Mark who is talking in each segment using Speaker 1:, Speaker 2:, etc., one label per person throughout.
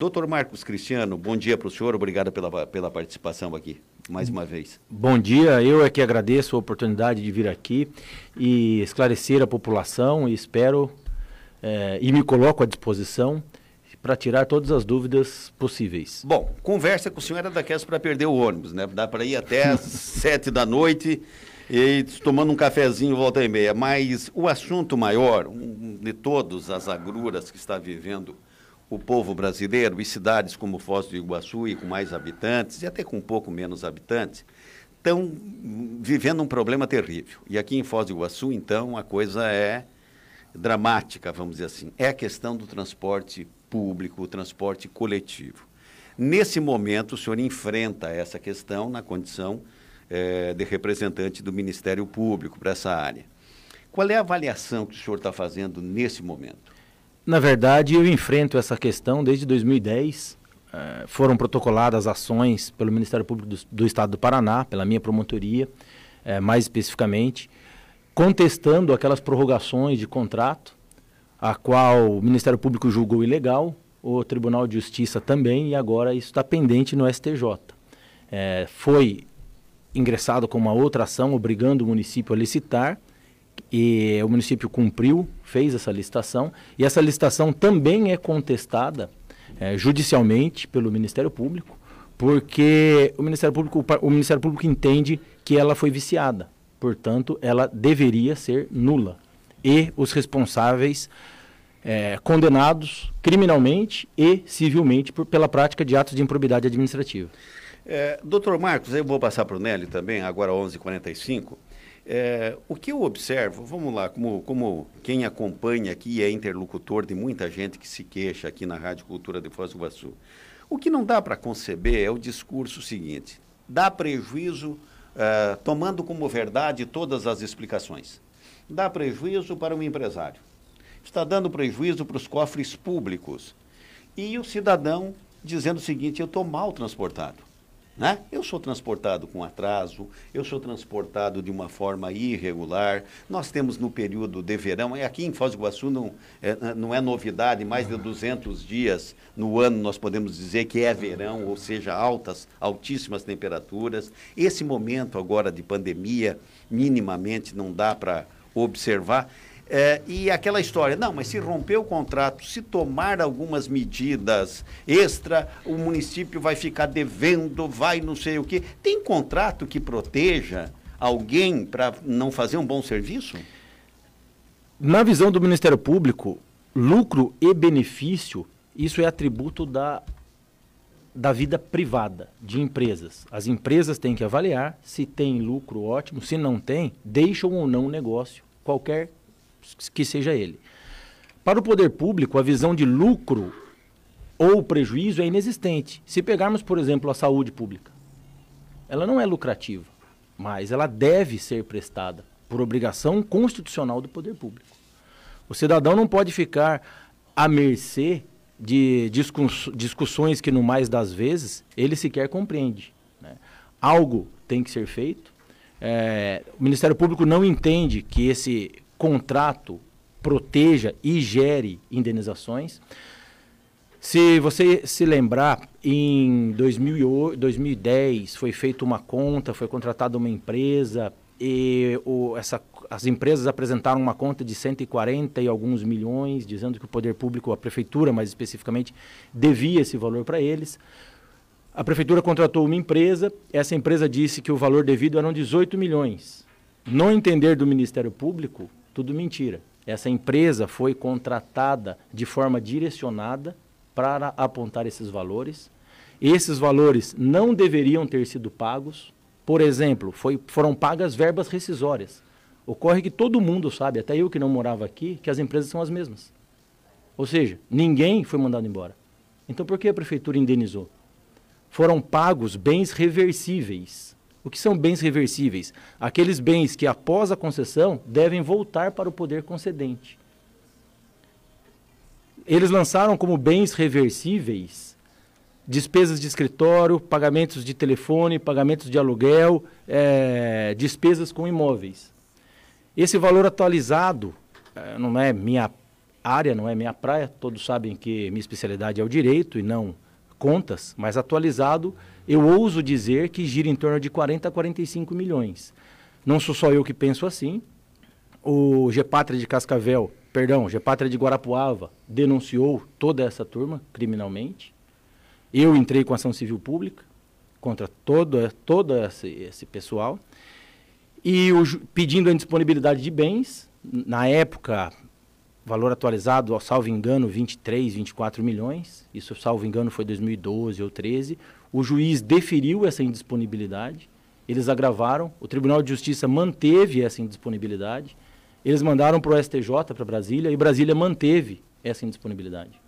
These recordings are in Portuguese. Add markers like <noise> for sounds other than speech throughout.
Speaker 1: Doutor Marcos Cristiano, bom dia para o senhor, obrigado pela, pela participação aqui, mais uma vez.
Speaker 2: Bom dia, eu é que agradeço a oportunidade de vir aqui e esclarecer a população e espero é, e me coloco à disposição para tirar todas as dúvidas possíveis.
Speaker 1: Bom, conversa com o senhor era daquelas para perder o ônibus, né? Dá para ir até às <laughs> sete da noite e tomando um cafezinho volta e meia. Mas o assunto maior um de todas as agruras que está vivendo o povo brasileiro e cidades como Foz do Iguaçu e com mais habitantes, e até com um pouco menos habitantes, estão vivendo um problema terrível. E aqui em Foz do Iguaçu, então, a coisa é dramática, vamos dizer assim. É a questão do transporte público, o transporte coletivo. Nesse momento, o senhor enfrenta essa questão na condição é, de representante do Ministério Público para essa área. Qual é a avaliação que o senhor está fazendo nesse momento?
Speaker 2: Na verdade, eu enfrento essa questão desde 2010. Eh, foram protocoladas ações pelo Ministério Público do, do Estado do Paraná, pela minha promotoria, eh, mais especificamente, contestando aquelas prorrogações de contrato, a qual o Ministério Público julgou ilegal, o Tribunal de Justiça também, e agora isso está pendente no STJ. Eh, foi ingressado com uma outra ação obrigando o município a licitar e o município cumpriu, fez essa licitação, e essa licitação também é contestada é, judicialmente pelo Ministério Público, porque o Ministério Público, o Ministério Público entende que ela foi viciada, portanto, ela deveria ser nula. E os responsáveis é, condenados criminalmente e civilmente por, pela prática de atos de improbidade administrativa.
Speaker 1: É, doutor Marcos, eu vou passar para o Nelly também, agora 11h45. É, o que eu observo, vamos lá, como, como quem acompanha aqui é interlocutor de muita gente que se queixa aqui na Rádio Cultura de Foz do Iguaçu, o que não dá para conceber é o discurso seguinte: dá prejuízo, é, tomando como verdade todas as explicações. Dá prejuízo para o empresário, está dando prejuízo para os cofres públicos. E o cidadão dizendo o seguinte: eu estou mal transportado. Né? Eu sou transportado com atraso, eu sou transportado de uma forma irregular. Nós temos no período de verão, aqui em Foz do Iguaçu não é, não é novidade, mais de 200 dias no ano nós podemos dizer que é verão, ou seja, altas, altíssimas temperaturas. Esse momento agora de pandemia, minimamente não dá para observar. É, e aquela história, não, mas se romper o contrato, se tomar algumas medidas extra, o município vai ficar devendo, vai não sei o quê. Tem contrato que proteja alguém para não fazer um bom serviço?
Speaker 2: Na visão do Ministério Público, lucro e benefício, isso é atributo da, da vida privada, de empresas. As empresas têm que avaliar se tem lucro, ótimo, se não tem, deixam ou não o negócio, qualquer que seja ele. Para o poder público, a visão de lucro ou prejuízo é inexistente. Se pegarmos, por exemplo, a saúde pública, ela não é lucrativa, mas ela deve ser prestada por obrigação constitucional do poder público. O cidadão não pode ficar à mercê de discussões que, no mais das vezes, ele sequer compreende. Né? Algo tem que ser feito. É, o Ministério Público não entende que esse contrato proteja e gere indenizações. Se você se lembrar, em 2008, 2010 foi feita uma conta, foi contratada uma empresa e o, essa, as empresas apresentaram uma conta de 140 e alguns milhões, dizendo que o poder público, a prefeitura mais especificamente, devia esse valor para eles. A prefeitura contratou uma empresa, essa empresa disse que o valor devido eram 18 milhões. No entender do Ministério Público, tudo mentira. Essa empresa foi contratada de forma direcionada para apontar esses valores. Esses valores não deveriam ter sido pagos. Por exemplo, foi, foram pagas verbas rescisórias. Ocorre que todo mundo sabe, até eu que não morava aqui, que as empresas são as mesmas. Ou seja, ninguém foi mandado embora. Então por que a prefeitura indenizou? Foram pagos bens reversíveis o que são bens reversíveis? Aqueles bens que, após a concessão, devem voltar para o poder concedente. Eles lançaram como bens reversíveis despesas de escritório, pagamentos de telefone, pagamentos de aluguel, é, despesas com imóveis. Esse valor atualizado, é, não é minha área, não é minha praia. Todos sabem que minha especialidade é o direito e não contas, mas atualizado, eu ouso dizer que gira em torno de 40 a 45 milhões. Não sou só eu que penso assim. O Gepátria de Cascavel, perdão, Gepátria de Guarapuava denunciou toda essa turma criminalmente. Eu entrei com ação civil pública contra todo, todo esse, esse pessoal e o, pedindo a indisponibilidade de bens. Na época, valor atualizado, salvo engano, 23, 24 milhões. Isso, salvo engano, foi 2012 ou 13. O juiz deferiu essa indisponibilidade. Eles agravaram. O Tribunal de Justiça manteve essa indisponibilidade. Eles mandaram para o STJ, para Brasília, e Brasília manteve essa indisponibilidade.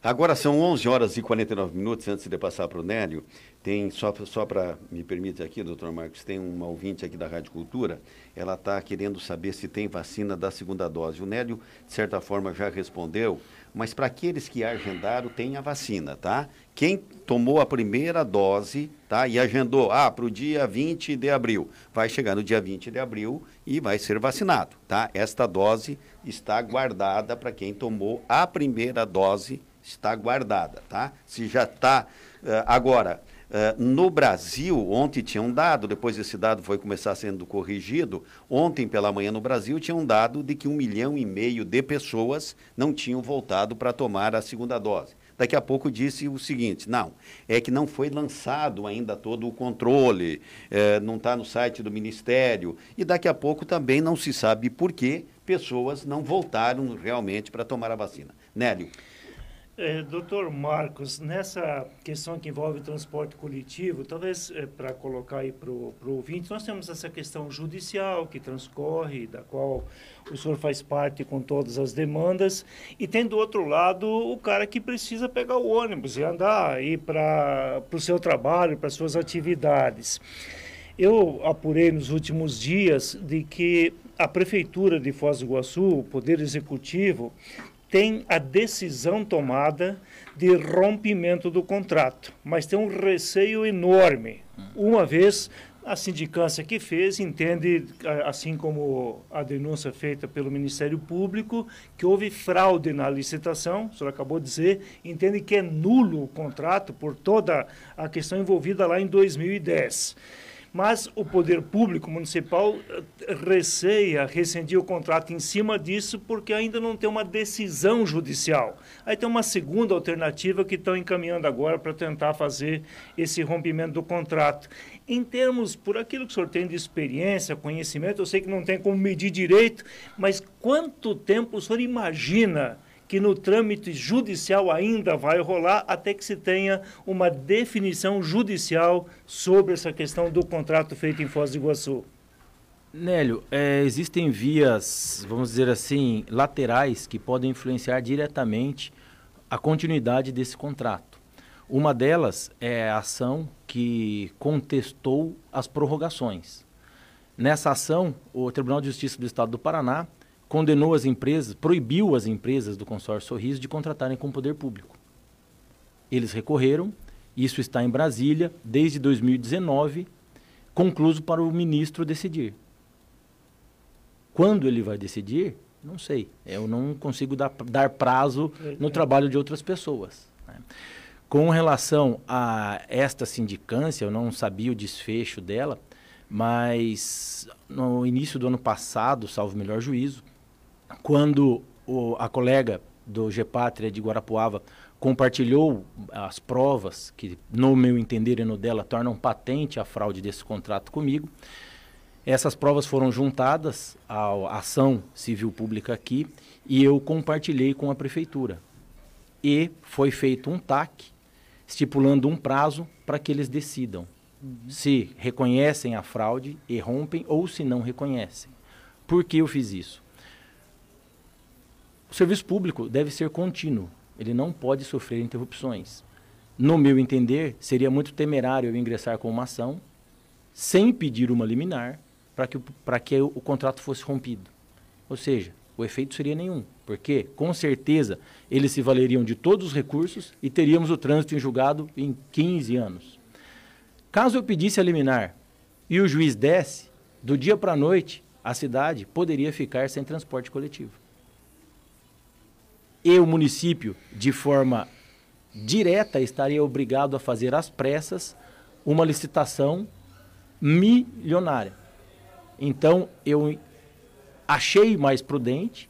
Speaker 1: Agora são 11 horas e 49 minutos, antes de passar para o Nélio. Tem, só, só para me permitir aqui, doutor Marcos, tem uma ouvinte aqui da Rádio Cultura, ela está querendo saber se tem vacina da segunda dose. O Nélio, de certa forma, já respondeu, mas para aqueles que agendaram, tem a vacina, tá? Quem tomou a primeira dose, tá? E agendou, ah, para o dia 20 de abril, vai chegar no dia 20 de abril e vai ser vacinado, tá? Esta dose está guardada para quem tomou a primeira dose, está guardada, tá? Se já está... Uh, agora, Uh, no Brasil, ontem tinha um dado, depois esse dado foi começar sendo corrigido. Ontem pela manhã no Brasil tinha um dado de que um milhão e meio de pessoas não tinham voltado para tomar a segunda dose. Daqui a pouco disse o seguinte: não, é que não foi lançado ainda todo o controle, é, não está no site do Ministério, e daqui a pouco também não se sabe por que pessoas não voltaram realmente para tomar a vacina. Nélio.
Speaker 3: É, doutor Marcos, nessa questão que envolve transporte coletivo, talvez é, para colocar aí para o ouvinte, nós temos essa questão judicial que transcorre, da qual o senhor faz parte com todas as demandas, e tem do outro lado o cara que precisa pegar o ônibus e andar, ir para o seu trabalho, para suas atividades. Eu apurei nos últimos dias de que a Prefeitura de Foz do Iguaçu, o Poder Executivo, tem a decisão tomada de rompimento do contrato, mas tem um receio enorme. Uma vez a sindicância que fez entende, assim como a denúncia feita pelo Ministério Público, que houve fraude na licitação, o senhor acabou de dizer, entende que é nulo o contrato por toda a questão envolvida lá em 2010 mas o poder público municipal eh, receia rescindir o contrato em cima disso porque ainda não tem uma decisão judicial. Aí tem uma segunda alternativa que estão encaminhando agora para tentar fazer esse rompimento do contrato. Em termos, por aquilo que o senhor tem de experiência, conhecimento, eu sei que não tem como medir direito, mas quanto tempo o senhor imagina que no trâmite judicial ainda vai rolar até que se tenha uma definição judicial sobre essa questão do contrato feito em Foz do Iguaçu.
Speaker 2: Nélio, é, existem vias, vamos dizer assim, laterais que podem influenciar diretamente a continuidade desse contrato. Uma delas é a ação que contestou as prorrogações. Nessa ação, o Tribunal de Justiça do Estado do Paraná condenou as empresas, proibiu as empresas do consórcio Sorriso de contratarem com o poder público. Eles recorreram, isso está em Brasília desde 2019, concluso para o ministro decidir. Quando ele vai decidir, não sei. Eu não consigo dar, dar prazo no trabalho de outras pessoas. Né? Com relação a esta sindicância, eu não sabia o desfecho dela, mas no início do ano passado, salvo melhor juízo, quando o, a colega do Gepátria de Guarapuava compartilhou as provas que, no meu entender e no dela, tornam patente a fraude desse contrato comigo. Essas provas foram juntadas à ação civil pública aqui e eu compartilhei com a prefeitura. E foi feito um TAC estipulando um prazo para que eles decidam uhum. se reconhecem a fraude e rompem ou se não reconhecem. Por que eu fiz isso? O serviço público deve ser contínuo, ele não pode sofrer interrupções. No meu entender, seria muito temerário eu ingressar com uma ação sem pedir uma liminar para que, que o, o contrato fosse rompido. Ou seja, o efeito seria nenhum, porque, com certeza, eles se valeriam de todos os recursos e teríamos o trânsito em julgado em 15 anos. Caso eu pedisse a liminar e o juiz desse, do dia para a noite, a cidade poderia ficar sem transporte coletivo. E o município, de forma direta, estaria obrigado a fazer às pressas uma licitação milionária. Então, eu achei mais prudente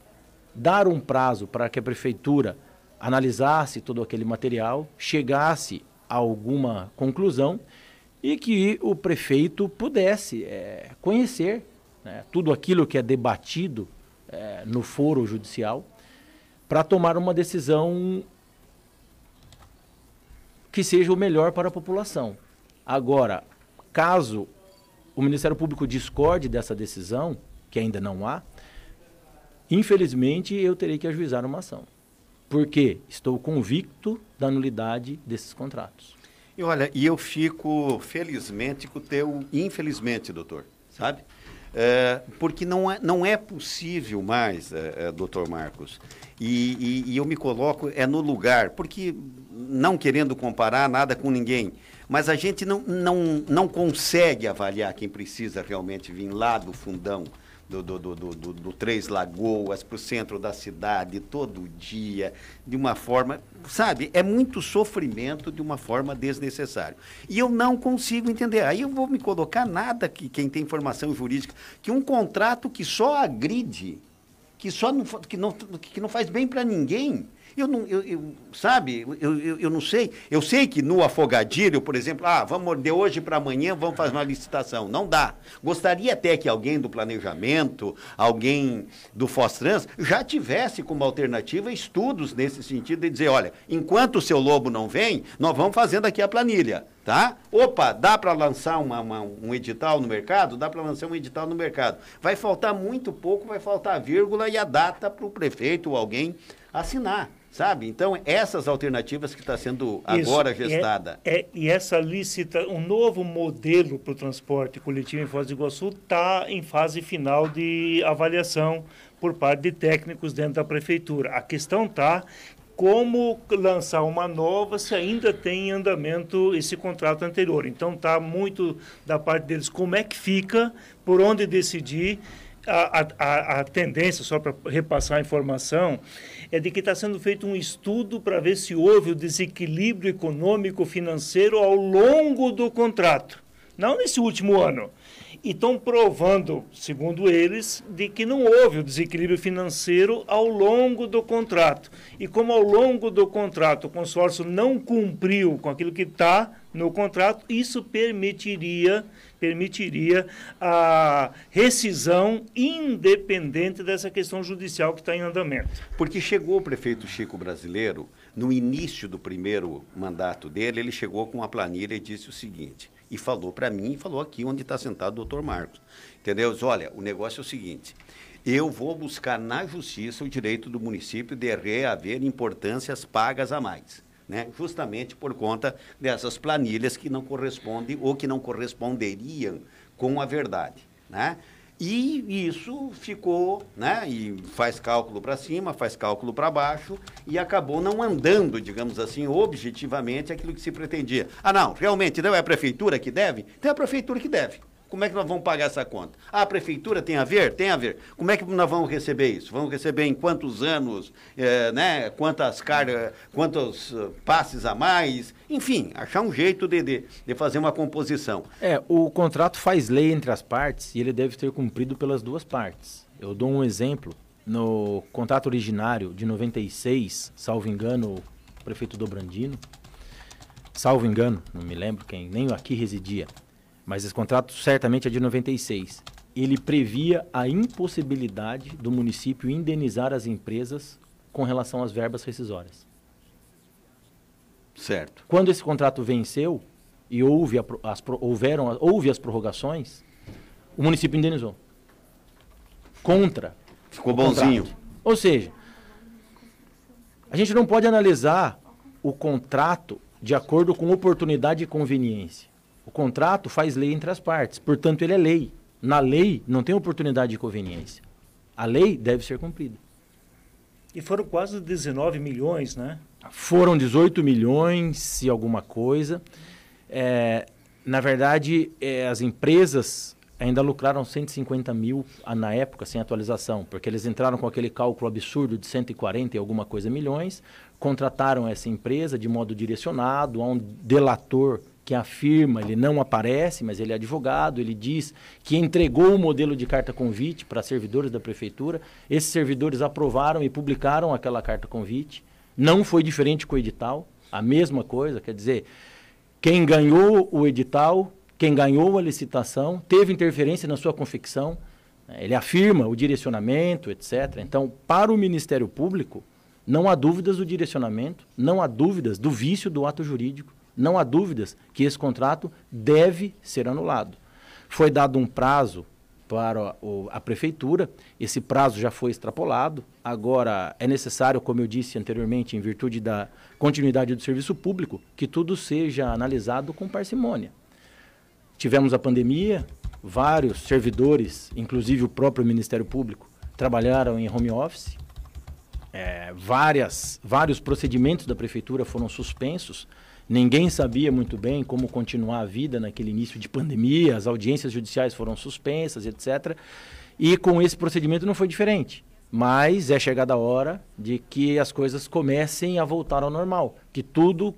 Speaker 2: dar um prazo para que a prefeitura analisasse todo aquele material, chegasse a alguma conclusão e que o prefeito pudesse é, conhecer né, tudo aquilo que é debatido é, no foro judicial para tomar uma decisão que seja o melhor para a população. Agora, caso o Ministério Público discorde dessa decisão, que ainda não há, infelizmente eu terei que ajuizar uma ação. Porque estou convicto da nulidade desses contratos.
Speaker 1: E olha, e eu fico felizmente com o teu infelizmente, doutor, sabe? É, porque não é, não é possível mais, é, é, doutor Marcos, e, e, e, eu me coloco é no lugar, porque não querendo comparar nada com ninguém, mas a gente não, não, não consegue avaliar quem precisa realmente vir lá do fundão, do, do, do, do, do Três Lagoas para o centro da cidade todo dia, de uma forma, sabe, é muito sofrimento de uma forma desnecessária. E eu não consigo entender. Aí eu vou me colocar nada que quem tem formação jurídica, que um contrato que só agride, que só não, que não, que não faz bem para ninguém, eu não, eu, eu sabe, eu, eu, eu, não sei. Eu sei que no afogadilho, por exemplo, ah, vamos de hoje para amanhã, vamos fazer uma licitação. Não dá. Gostaria até que alguém do planejamento, alguém do Fostrans, já tivesse como alternativa estudos nesse sentido de dizer, olha, enquanto o seu lobo não vem, nós vamos fazendo aqui a planilha. Tá? Opa, dá para lançar uma, uma, um edital no mercado? Dá para lançar um edital no mercado. Vai faltar muito pouco, vai faltar a vírgula e a data para o prefeito ou alguém assinar. Sabe? Então, essas alternativas que está sendo agora Isso, gestada.
Speaker 3: É, é, e essa licita, um novo modelo para o transporte coletivo em Foz do Iguaçu está em fase final de avaliação por parte de técnicos dentro da prefeitura. A questão está como lançar uma nova se ainda tem em andamento esse contrato anterior. Então, está muito da parte deles como é que fica, por onde decidir. A, a, a tendência, só para repassar a informação, é de que está sendo feito um estudo para ver se houve o desequilíbrio econômico financeiro ao longo do contrato, não nesse último ano. E estão provando, segundo eles, de que não houve o desequilíbrio financeiro ao longo do contrato. E como ao longo do contrato o consórcio não cumpriu com aquilo que está no contrato, isso permitiria permitiria a rescisão independente dessa questão judicial que está em andamento.
Speaker 1: Porque chegou o prefeito Chico brasileiro, no início do primeiro mandato dele, ele chegou com uma planilha e disse o seguinte, e falou para mim, e falou aqui onde está sentado o doutor Marcos, entendeu? Olha, o negócio é o seguinte, eu vou buscar na justiça o direito do município de reaver importâncias pagas a mais né? justamente por conta dessas planilhas que não correspondem ou que não corresponderiam com a verdade. Né? E isso ficou, né? E faz cálculo para cima, faz cálculo para baixo e acabou não andando, digamos assim, objetivamente aquilo que se pretendia. Ah, não, realmente não é a prefeitura que deve? Então é a prefeitura que deve. Como é que nós vamos pagar essa conta? Ah, a prefeitura tem a ver? Tem a ver. Como é que nós vamos receber isso? Vamos receber em quantos anos, é, né? quantas cargas, quantos uh, passes a mais? Enfim, achar um jeito de, de, de, fazer uma composição.
Speaker 2: É, o contrato faz lei entre as partes e ele deve ser cumprido pelas duas partes. Eu dou um exemplo. No contrato originário de 96, salvo engano, o prefeito Dobrandino, salvo engano, não me lembro quem, nem aqui residia, mas esse contrato certamente é de 96. Ele previa a impossibilidade do município indenizar as empresas com relação às verbas rescisórias.
Speaker 1: Certo.
Speaker 2: Quando esse contrato venceu e houve, as, houveram, houve as prorrogações, o município indenizou. Contra.
Speaker 1: Ficou bonzinho.
Speaker 2: Contrato. Ou seja, a gente não pode analisar o contrato de acordo com oportunidade e conveniência. Contrato faz lei entre as partes, portanto, ele é lei. Na lei, não tem oportunidade de conveniência. A lei deve ser cumprida.
Speaker 3: E foram quase 19 milhões, né?
Speaker 2: Foram 18 milhões e alguma coisa. É, na verdade, é, as empresas ainda lucraram 150 mil na época, sem atualização, porque eles entraram com aquele cálculo absurdo de 140 e alguma coisa milhões, contrataram essa empresa de modo direcionado, a um delator que afirma, ele não aparece, mas ele é advogado, ele diz que entregou o modelo de carta convite para servidores da prefeitura. Esses servidores aprovaram e publicaram aquela carta convite. Não foi diferente com o edital, a mesma coisa, quer dizer, quem ganhou o edital, quem ganhou a licitação, teve interferência na sua confecção, ele afirma o direcionamento, etc. Então, para o Ministério Público, não há dúvidas do direcionamento, não há dúvidas do vício do ato jurídico não há dúvidas que esse contrato deve ser anulado. Foi dado um prazo para a prefeitura, esse prazo já foi extrapolado, agora é necessário, como eu disse anteriormente, em virtude da continuidade do serviço público, que tudo seja analisado com parcimônia. Tivemos a pandemia, vários servidores, inclusive o próprio Ministério Público, trabalharam em home office, é, várias, vários procedimentos da prefeitura foram suspensos, Ninguém sabia muito bem como continuar a vida naquele início de pandemia, as audiências judiciais foram suspensas, etc. E com esse procedimento não foi diferente. Mas é chegada a hora de que as coisas comecem a voltar ao normal, que tudo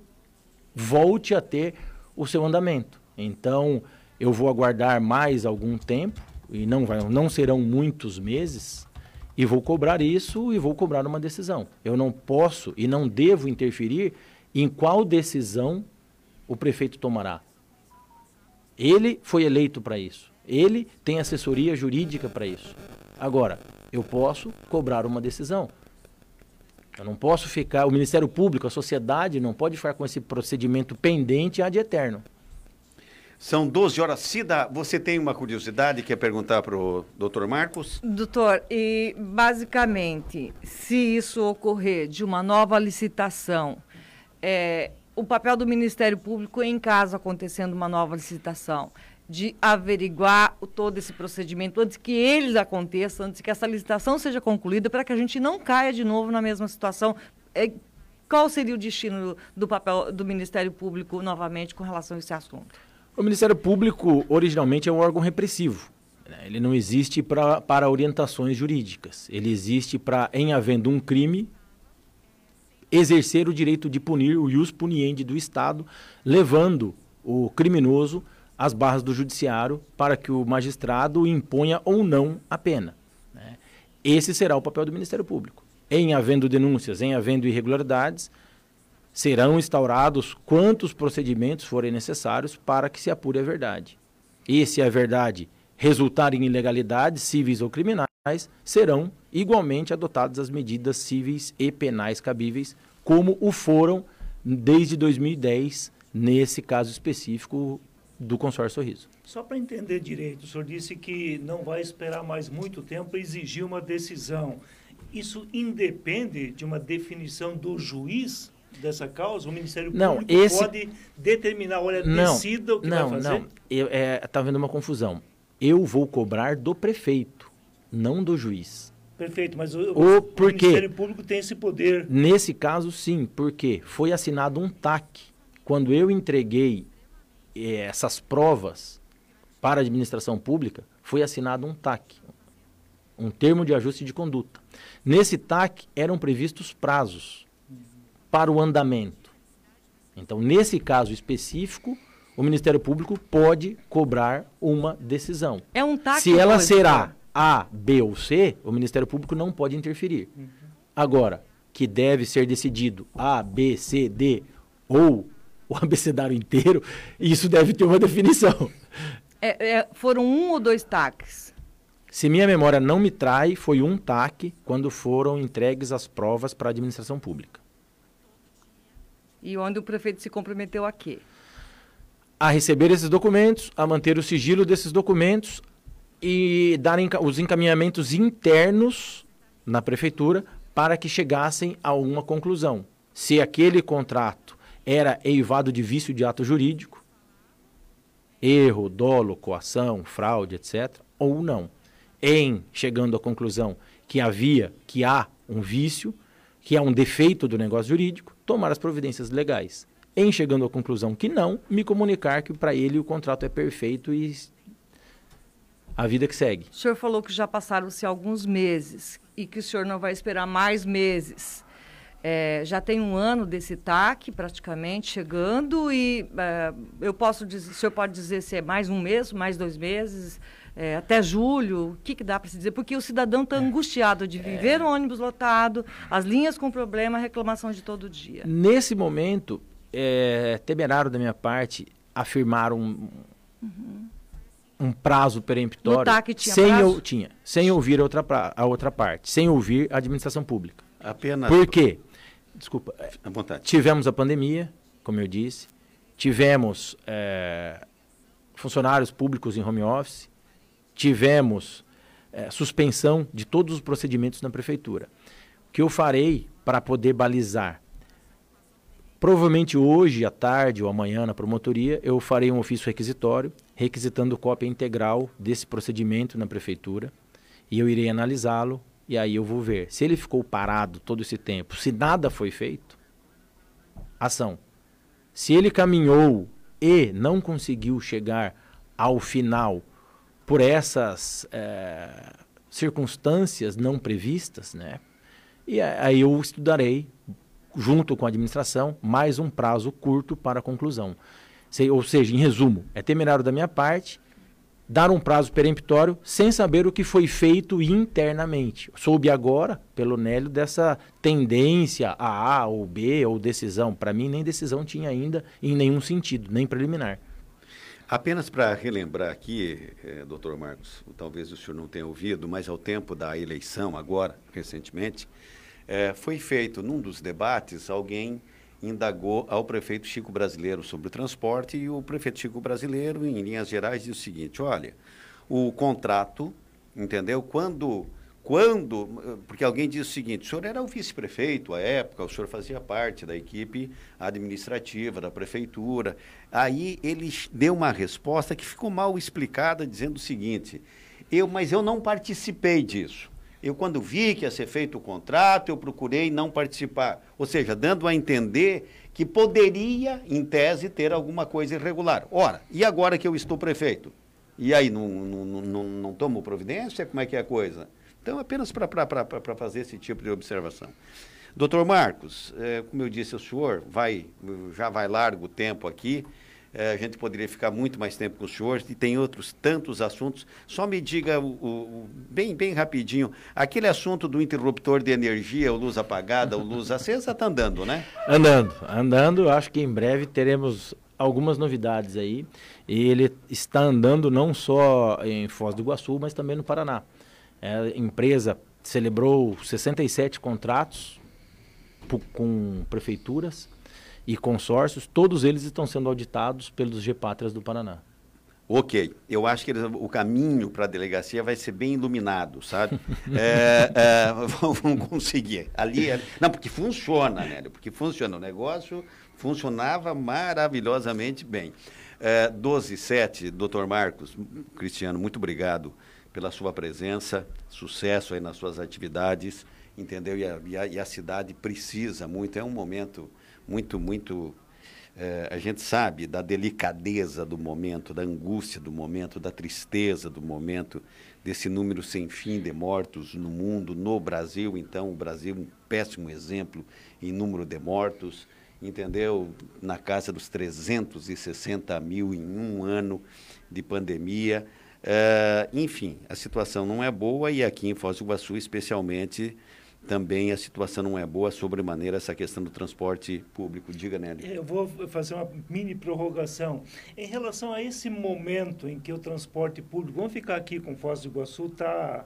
Speaker 2: volte a ter o seu andamento. Então, eu vou aguardar mais algum tempo, e não, vai, não serão muitos meses, e vou cobrar isso e vou cobrar uma decisão. Eu não posso e não devo interferir em qual decisão o prefeito tomará. Ele foi eleito para isso. Ele tem assessoria jurídica para isso. Agora, eu posso cobrar uma decisão. Eu não posso ficar, o Ministério Público, a sociedade não pode ficar com esse procedimento pendente ad eterno.
Speaker 1: São 12 horas. Cida, você tem uma curiosidade, quer perguntar para o doutor Marcos?
Speaker 4: Doutor, e basicamente, se isso ocorrer de uma nova licitação é, o papel do Ministério Público em caso acontecendo uma nova licitação, de averiguar o, todo esse procedimento antes que ele aconteça, antes que essa licitação seja concluída, para que a gente não caia de novo na mesma situação. É, qual seria o destino do papel do Ministério Público novamente com relação a esse assunto?
Speaker 2: O Ministério Público originalmente é um órgão repressivo. Né? Ele não existe pra, para orientações jurídicas. Ele existe para, em havendo um crime, exercer o direito de punir, o ius puniendi do Estado, levando o criminoso às barras do judiciário para que o magistrado imponha ou não a pena. Né? Esse será o papel do Ministério Público. Em havendo denúncias, em havendo irregularidades, serão instaurados quantos procedimentos forem necessários para que se apure a verdade. E se a verdade resultar em ilegalidades cíveis ou criminais, serão igualmente adotadas as medidas cíveis e penais cabíveis, como o foram desde 2010, nesse caso específico do consórcio Sorriso.
Speaker 3: Só para entender direito, o senhor disse que não vai esperar mais muito tempo para exigir uma decisão. Isso independe de uma definição do juiz dessa causa? O Ministério
Speaker 2: não,
Speaker 3: Público
Speaker 2: esse...
Speaker 3: pode determinar, olha, não, decida o que
Speaker 2: não,
Speaker 3: vai fazer?
Speaker 2: Não, não, está é, havendo uma confusão. Eu vou cobrar do prefeito não do juiz.
Speaker 3: Perfeito, mas o,
Speaker 2: o,
Speaker 3: o
Speaker 2: Ministério
Speaker 3: Público tem esse poder.
Speaker 2: Nesse caso, sim, porque foi assinado um TAC. Quando eu entreguei eh, essas provas para a administração pública, foi assinado um TAC, um termo de ajuste de conduta. Nesse TAC eram previstos prazos para o andamento. Então, nesse caso específico, o Ministério Público pode cobrar uma decisão.
Speaker 4: É um TAC.
Speaker 2: Se ela será a, B ou C, o Ministério Público não pode interferir. Uhum. Agora, que deve ser decidido A, B, C, D ou o <laughs> abecedário inteiro, isso deve ter uma definição.
Speaker 4: É, é, foram um ou dois TACs?
Speaker 2: Se minha memória não me trai, foi um TAC quando foram entregues as provas para a administração pública.
Speaker 4: E onde o prefeito se comprometeu a quê?
Speaker 2: A receber esses documentos, a manter o sigilo desses documentos, e dar os encaminhamentos internos na prefeitura para que chegassem a uma conclusão. Se aquele contrato era eivado de vício de ato jurídico, erro, dolo, coação, fraude, etc., ou não. Em chegando à conclusão que havia, que há um vício, que há um defeito do negócio jurídico, tomar as providências legais. Em chegando à conclusão que não, me comunicar que para ele o contrato é perfeito e a vida que segue.
Speaker 4: O senhor falou que já passaram-se alguns meses e que o senhor não vai esperar mais meses. É, já tem um ano desse TAC praticamente chegando e é, eu posso dizer, o senhor pode dizer se é mais um mês, mais dois meses, é, até julho, o que, que dá para se dizer? Porque o cidadão está angustiado de viver um ônibus lotado, as linhas com problema, reclamação de todo dia.
Speaker 2: Nesse momento, é temerário da minha parte afirmar um, uhum. Um prazo peremptório
Speaker 4: no TAC tinha
Speaker 2: sem,
Speaker 4: prazo?
Speaker 2: Eu, tinha, sem ouvir a outra, a outra parte, sem ouvir a administração pública.
Speaker 1: Apenas.
Speaker 2: Por quê? desculpa,
Speaker 1: à vontade.
Speaker 2: tivemos a pandemia, como eu disse, tivemos é, funcionários públicos em home office, tivemos é, suspensão de todos os procedimentos na prefeitura. O que eu farei para poder balizar? Provavelmente hoje, à tarde ou amanhã na promotoria, eu farei um ofício requisitório, requisitando cópia integral desse procedimento na prefeitura, e eu irei analisá-lo e aí eu vou ver. Se ele ficou parado todo esse tempo, se nada foi feito, ação. Se ele caminhou e não conseguiu chegar ao final por essas é, circunstâncias não previstas, né? E aí eu estudarei, junto com a administração, mais um prazo curto para a conclusão. Ou seja, em resumo, é temerário da minha parte dar um prazo peremptório sem saber o que foi feito internamente. Soube agora, pelo Nélio, dessa tendência a A ou B ou decisão. Para mim, nem decisão tinha ainda em nenhum sentido, nem preliminar.
Speaker 1: Apenas para relembrar aqui, eh, doutor Marcos, talvez o senhor não tenha ouvido, mas ao tempo da eleição, agora, recentemente, eh, foi feito num dos debates alguém indagou ao prefeito Chico Brasileiro sobre o transporte e o prefeito Chico Brasileiro, em linhas gerais, disse o seguinte: olha, o contrato, entendeu? Quando. Quando, porque alguém disse o seguinte, o senhor era o vice-prefeito à época, o senhor fazia parte da equipe administrativa da prefeitura. Aí ele deu uma resposta que ficou mal explicada, dizendo o seguinte: eu, mas eu não participei disso. Eu, quando vi que ia ser feito o contrato, eu procurei não participar. Ou seja, dando a entender que poderia, em tese, ter alguma coisa irregular. Ora, e agora que eu estou prefeito? E aí, não, não, não, não tomo providência? Como é que é a coisa? Então, apenas para fazer esse tipo de observação. Doutor Marcos, é, como eu disse ao senhor, vai, já vai largo tempo aqui. É, a gente poderia ficar muito mais tempo com o senhor e tem outros tantos assuntos. Só me diga o, o, bem, bem rapidinho, aquele assunto do interruptor de energia, o luz apagada, o luz acesa, está andando, né?
Speaker 2: Andando, andando. Acho que em breve teremos algumas novidades aí. E ele está andando não só em Foz do Iguaçu, mas também no Paraná. É, a empresa celebrou 67 contratos com prefeituras e consórcios, todos eles estão sendo auditados pelos GPátrias do Paraná.
Speaker 1: Ok, eu acho que eles, o caminho para a delegacia vai ser bem iluminado, sabe? <laughs> é, é, vamos conseguir. Ali, é, não, porque funciona, né? Porque funciona. O negócio funcionava maravilhosamente bem. É, 12 7, doutor Marcos, Cristiano, muito obrigado pela sua presença, sucesso aí nas suas atividades, entendeu? E a, e a, e a cidade precisa muito, é um momento muito, muito. É, a gente sabe da delicadeza do momento, da angústia do momento, da tristeza do momento, desse número sem fim de mortos no mundo, no Brasil. Então, o Brasil, um péssimo exemplo em número de mortos, entendeu? Na casa dos 360 mil em um ano de pandemia. É, enfim, a situação não é boa e aqui em Foz do Iguaçu, especialmente também a situação não é boa sobremaneira essa questão do transporte público. Diga, Nelly.
Speaker 3: Eu vou fazer uma mini prorrogação. Em relação a esse momento em que o transporte público, vamos ficar aqui com Foz do Iguaçu, tá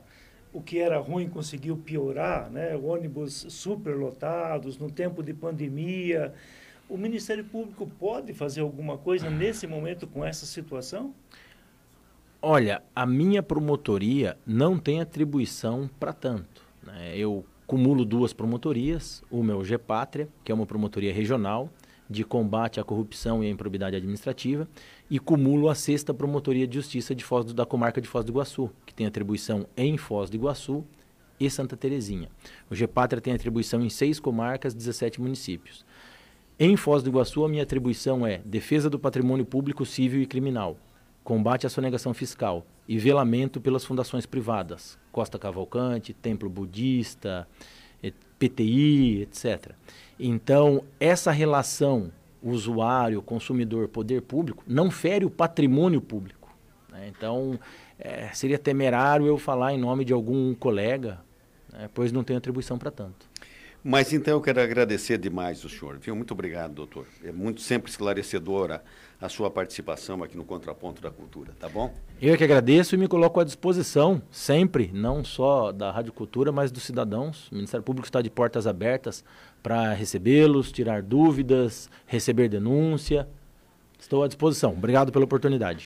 Speaker 3: o que era ruim conseguiu piorar, né? ônibus superlotados, no tempo de pandemia. O Ministério Público pode fazer alguma coisa nesse momento com essa situação?
Speaker 2: Olha, a minha promotoria não tem atribuição para tanto. Né? Eu cumulo duas promotorias, uma é o GPátria, que é uma promotoria regional de combate à corrupção e à improbidade administrativa, e cumulo a sexta promotoria de justiça de Foz do, da comarca de Foz do Iguaçu, que tem atribuição em Foz do Iguaçu e Santa Terezinha. O GPátria tem atribuição em seis comarcas, 17 municípios. Em Foz do Iguaçu, a minha atribuição é defesa do patrimônio público, civil e criminal. Combate à sonegação fiscal e velamento pelas fundações privadas, Costa Cavalcante, Templo Budista, PTI, etc. Então, essa relação usuário, consumidor, poder público não fere o patrimônio público. Né? Então, é, seria temerário eu falar em nome de algum colega, né? pois não tenho atribuição para tanto.
Speaker 1: Mas então eu quero agradecer demais o senhor, viu? Muito obrigado, doutor. É muito sempre esclarecedora a sua participação aqui no Contraponto da Cultura, tá bom?
Speaker 2: Eu que agradeço e me coloco à disposição sempre, não só da Rádio Cultura, mas dos cidadãos. O Ministério Público está de portas abertas para recebê-los, tirar dúvidas, receber denúncia. Estou à disposição. Obrigado pela oportunidade.